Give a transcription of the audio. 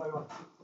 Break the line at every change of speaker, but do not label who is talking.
by one.